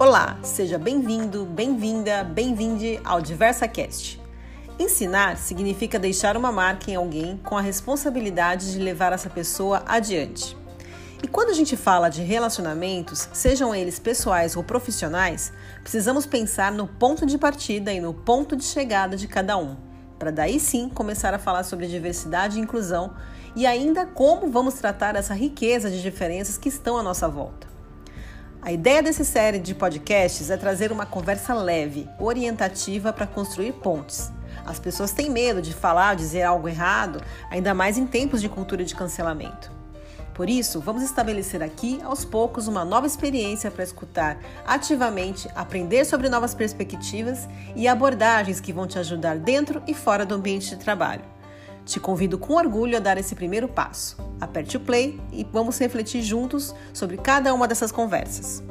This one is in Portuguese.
Olá, seja bem-vindo, bem-vinda, bem-vinde ao DiversaCast. Ensinar significa deixar uma marca em alguém com a responsabilidade de levar essa pessoa adiante. E quando a gente fala de relacionamentos, sejam eles pessoais ou profissionais, precisamos pensar no ponto de partida e no ponto de chegada de cada um, para daí sim começar a falar sobre diversidade e inclusão e ainda como vamos tratar essa riqueza de diferenças que estão à nossa volta. A ideia dessa série de podcasts é trazer uma conversa leve, orientativa para construir pontes. As pessoas têm medo de falar, dizer algo errado, ainda mais em tempos de cultura de cancelamento. Por isso, vamos estabelecer aqui, aos poucos, uma nova experiência para escutar ativamente, aprender sobre novas perspectivas e abordagens que vão te ajudar dentro e fora do ambiente de trabalho. Te convido com orgulho a dar esse primeiro passo. Aperte o play e vamos refletir juntos sobre cada uma dessas conversas.